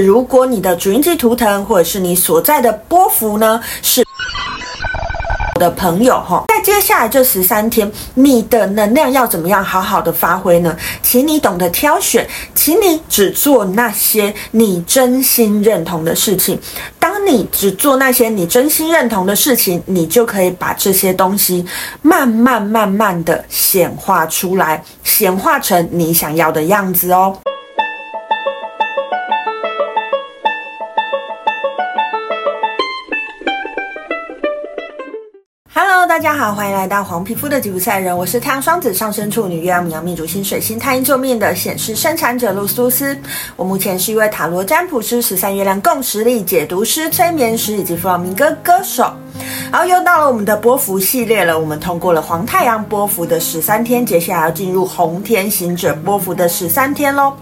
如果你的主印记图腾或者是你所在的波幅呢，是我的朋友哈，在接下来这十三天，你的能量要怎么样好好的发挥呢？请你懂得挑选，请你只做那些你真心认同的事情。当你只做那些你真心认同的事情，你就可以把这些东西慢慢慢慢的显化出来，显化成你想要的样子哦。大家好，欢迎来到黄皮肤的吉普赛人，我是太阳双子上升处女月亮牡羊命主星水星太阴救命的显示生产者露苏斯。我目前是一位塔罗占卜师、十三月亮共识力解读师、催眠师以及弗朗明哥歌手。好，又到了我们的波幅系列了。我们通过了黄太阳波幅的十三天，接下来要进入红天行者波幅的十三天喽。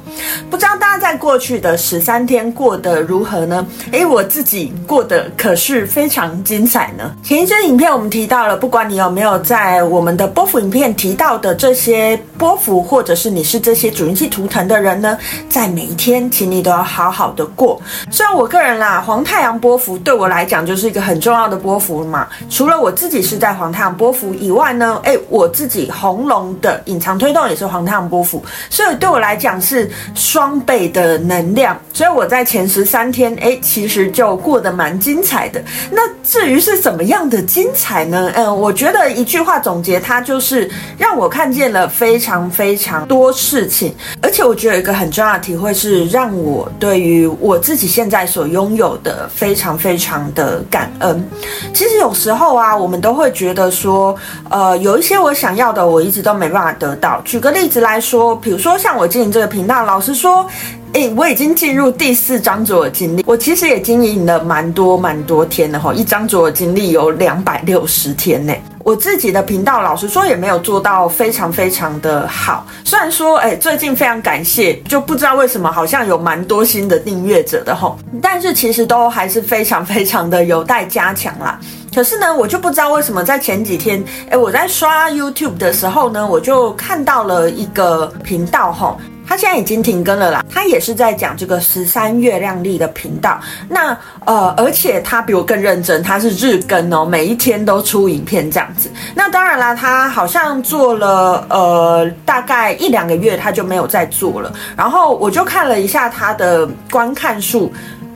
不知道大家在过去的十三天过得如何呢？诶，我自己过得可是非常精彩呢。前一支影片我们提到了，不管你有没有在我们的波幅影片提到的这些波幅，或者是你是这些主人气图腾的人呢，在每一天，请你都要好好的过。虽然我个人啦，黄太阳波幅对我来讲就是一个很重要的波符嘛。除了我自己是在黄太阳波幅以外呢，诶，我自己红龙的隐藏推动也是黄太阳波幅，所以对我来讲是双倍的能量。所以我在前十三天，诶，其实就过得蛮精彩的。那至于是怎么样的精彩呢？嗯，我觉得一句话总结它就是让我看见了非常非常多事情，而且我觉得有一个很重要的体会是让我对于我自己现在所拥有的非常非常的感恩。其实有。时候啊，我们都会觉得说，呃，有一些我想要的，我一直都没办法得到。举个例子来说，比如说像我经营这个频道，老实说，诶，我已经进入第四张左右经历，我其实也经营了蛮多蛮多天的哈，一张左右经历有两百六十天呢。我自己的频道，老实说也没有做到非常非常的好。虽然说，哎，最近非常感谢，就不知道为什么好像有蛮多新的订阅者的吼，但是其实都还是非常非常的有待加强啦。可是呢，我就不知道为什么在前几天，哎，我在刷 YouTube 的时候呢，我就看到了一个频道吼。他现在已经停更了啦，他也是在讲这个十三月亮历的频道。那呃，而且他比我更认真，他是日更哦，每一天都出影片这样子。那当然啦，他好像做了呃大概一两个月，他就没有再做了。然后我就看了一下他的观看数，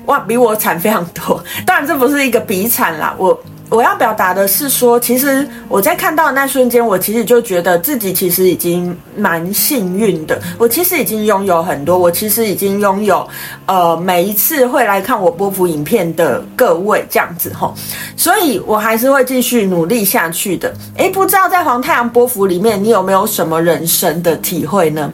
哇，比我惨非常多。当然这不是一个比惨啦，我。我要表达的是说，其实我在看到那瞬间，我其实就觉得自己其实已经蛮幸运的。我其实已经拥有很多，我其实已经拥有，呃，每一次会来看我波符影片的各位这样子吼，所以我还是会继续努力下去的。诶，不知道在黄太阳波符里面，你有没有什么人生的体会呢？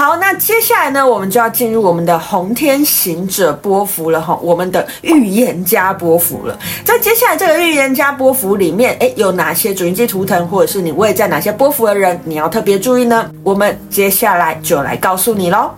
好，那接下来呢，我们就要进入我们的红天行者波幅了哈，我们的预言家波幅了。在接下来这个预言家波幅里面，诶，有哪些主印记图腾，或者是你位在哪些波幅的人，你要特别注意呢？我们接下来就来告诉你喽。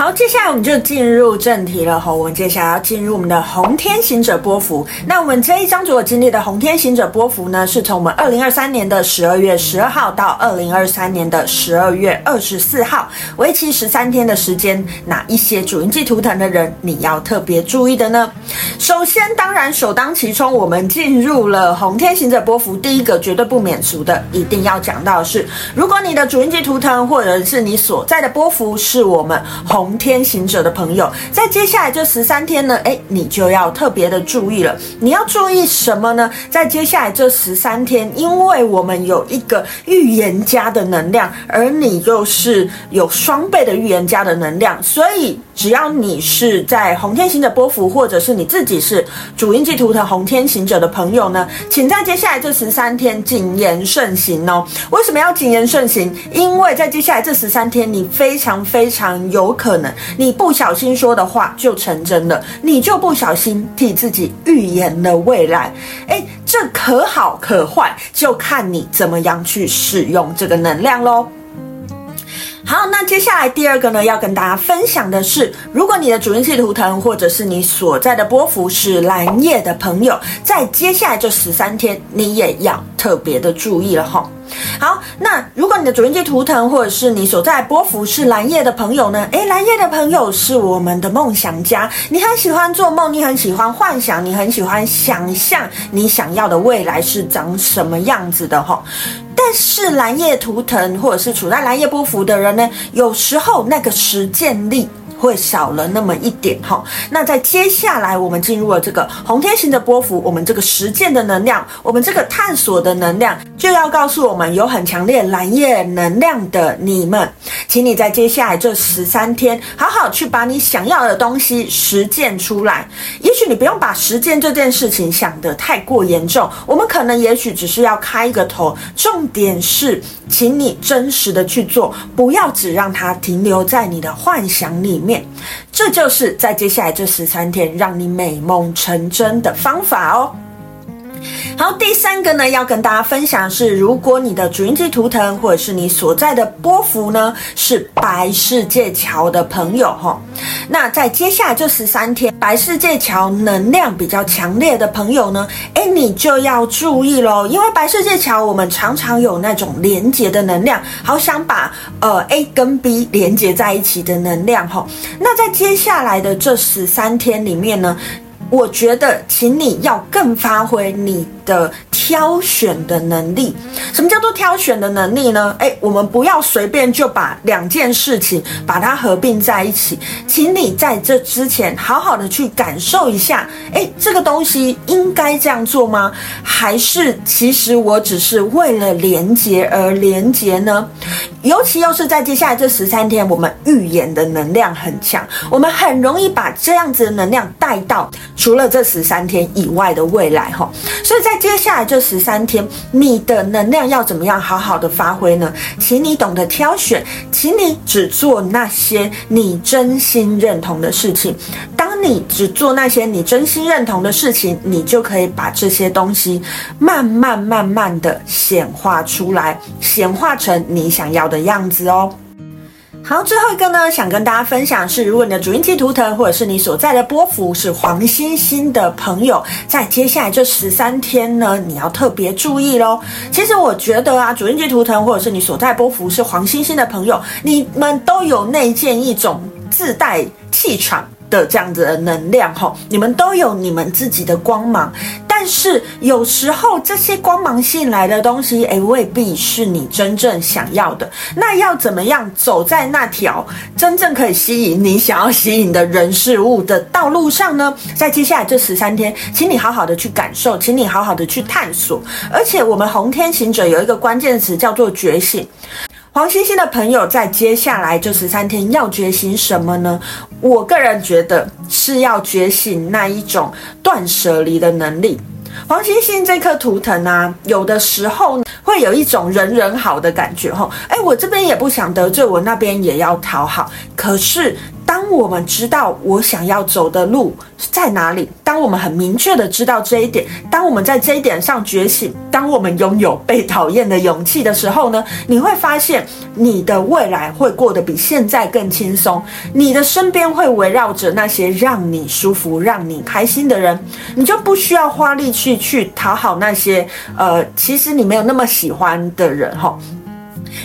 好，接下来我们就进入正题了哈。我们接下来要进入我们的红天行者波幅。那我们这一张所经历的红天行者波幅呢，是从我们二零二三年的十二月十二号到二零二三年的十二月二十四号，为期十三天的时间。哪一些主印记图腾的人你要特别注意的呢？首先，当然首当其冲，我们进入了红天行者波幅，第一个绝对不免俗的，一定要讲到的是，如果你的主印记图腾或者是你所在的波幅是我们红。红天行者的朋友，在接下来这十三天呢，诶，你就要特别的注意了。你要注意什么呢？在接下来这十三天，因为我们有一个预言家的能量，而你又是有双倍的预言家的能量，所以只要你是在红天行者波幅，或者是你自己是主印记图腾红天行者的朋友呢，请在接下来这十三天谨言慎行哦。为什么要谨言慎行？因为在接下来这十三天，你非常非常有可可能。你不小心说的话就成真了，你就不小心替自己预言了未来。诶，这可好可坏，就看你怎么样去使用这个能量喽。好，那接下来第二个呢，要跟大家分享的是，如果你的主印记图腾或者是你所在的波幅是蓝夜的朋友，在接下来这十三天，你也要特别的注意了哈。好，那如果你的主印记图腾或者是你所在波幅是蓝夜的朋友呢？诶，蓝夜的朋友是我们的梦想家，你很喜欢做梦，你很喜欢幻想，你很喜欢想象你想要的未来是长什么样子的哈。但是蓝夜图腾或者是处在蓝夜波幅的人呢，有时候那个实践力。会少了那么一点哈，那在接下来我们进入了这个红天行的波幅，我们这个实践的能量，我们这个探索的能量，就要告诉我们有很强烈蓝夜能量的你们，请你在接下来这十三天，好好去把你想要的东西实践出来。也许你不用把实践这件事情想得太过严重，我们可能也许只是要开一个头，重点是，请你真实的去做，不要只让它停留在你的幻想里面。这就是在接下来这十三天让你美梦成真的方法哦。好，第三个呢，要跟大家分享是，如果你的主音字图腾或者是你所在的波幅呢是白世界桥的朋友哈，那在接下来这十三天，白世界桥能量比较强烈的朋友呢，哎，你就要注意喽，因为白世界桥我们常常有那种连接的能量，好想把呃 A 跟 B 连接在一起的能量哈。那在接下来的这十三天里面呢，我觉得，请你要更发挥你的挑选的能力。什么叫做挑选的能力呢？诶，我们不要随便就把两件事情把它合并在一起。请你在这之前好好的去感受一下，诶，这个东西应该这样做吗？还是其实我只是为了连接而连接呢？尤其又是在接下来这十三天，我们预言的能量很强，我们很容易把这样子的能量带到除了这十三天以外的未来哈。所以在接下来这十三天，你的能量要怎么样好好的发挥呢？请你懂得挑选，请你只做那些你真心认同的事情。当你只做那些你真心认同的事情，你就可以把这些东西慢慢慢慢的显化出来，显化成你想要的样子哦。好，最后一个呢，想跟大家分享是，如果你的主音记图腾或者是你所在的波幅是黄星星的朋友，在接下来这十三天呢，你要特别注意喽。其实我觉得啊，主音记图腾或者是你所在波幅是黄星星的朋友，你们都有内建一种自带气场的这样子的能量哈，你们都有你们自己的光芒。但是有时候这些光芒吸引来的东西，诶，未必是你真正想要的。那要怎么样走在那条真正可以吸引你想要吸引的人事物的道路上呢？在接下来这十三天，请你好好的去感受，请你好好的去探索。而且我们红天行者有一个关键词叫做觉醒。黄星星的朋友在接下来这十三天要觉醒什么呢？我个人觉得是要觉醒那一种断舍离的能力。黄星星这颗图腾啊，有的时候会有一种人人好的感觉吼，哎，我这边也不想得罪，我那边也要讨好，可是。当我们知道我想要走的路在哪里，当我们很明确的知道这一点，当我们在这一点上觉醒，当我们拥有被讨厌的勇气的时候呢，你会发现你的未来会过得比现在更轻松，你的身边会围绕着那些让你舒服、让你开心的人，你就不需要花力气去讨好那些呃，其实你没有那么喜欢的人哈。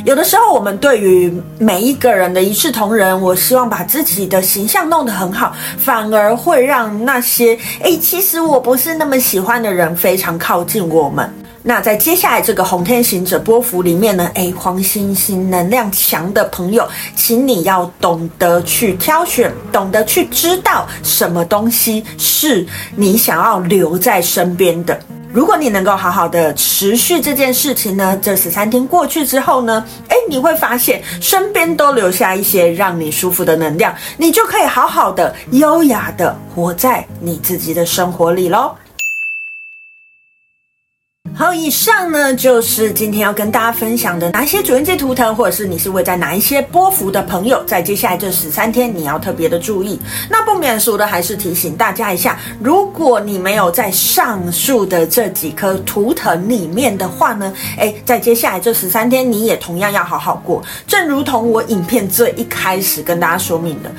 有的时候，我们对于每一个人的一视同仁，我希望把自己的形象弄得很好，反而会让那些诶，其实我不是那么喜欢的人非常靠近我们。那在接下来这个红天行者波幅里面呢，诶，黄星星能量强的朋友，请你要懂得去挑选，懂得去知道什么东西是你想要留在身边的。如果你能够好好的持续这件事情呢，这十三天过去之后呢，诶，你会发现身边都留下一些让你舒服的能量，你就可以好好的、优雅的活在你自己的生活里喽。好，以上呢就是今天要跟大家分享的哪些主印记图腾，或者是你是位在哪一些波幅的朋友，在接下来这十三天你要特别的注意。那不免俗的还是提醒大家一下，如果你没有在上述的这几颗图腾里面的话呢，诶，在接下来这十三天你也同样要好好过。正如同我影片最一开始跟大家说明的，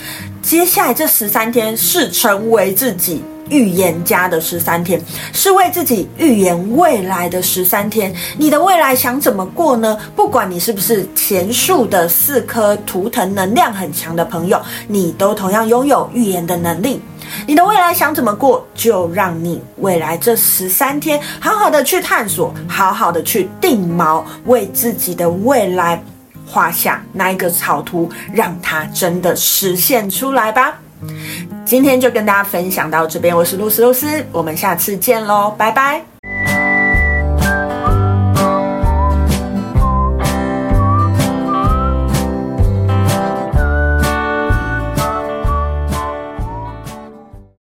接下来这十三天是成为自己。预言家的十三天，是为自己预言未来的十三天。你的未来想怎么过呢？不管你是不是前述的四颗图腾能量很强的朋友，你都同样拥有预言的能力。你的未来想怎么过，就让你未来这十三天好好的去探索，好好的去定锚，为自己的未来画下那一个草图，让它真的实现出来吧。今天就跟大家分享到这边，我是露丝露丝，我们下次见喽，拜拜。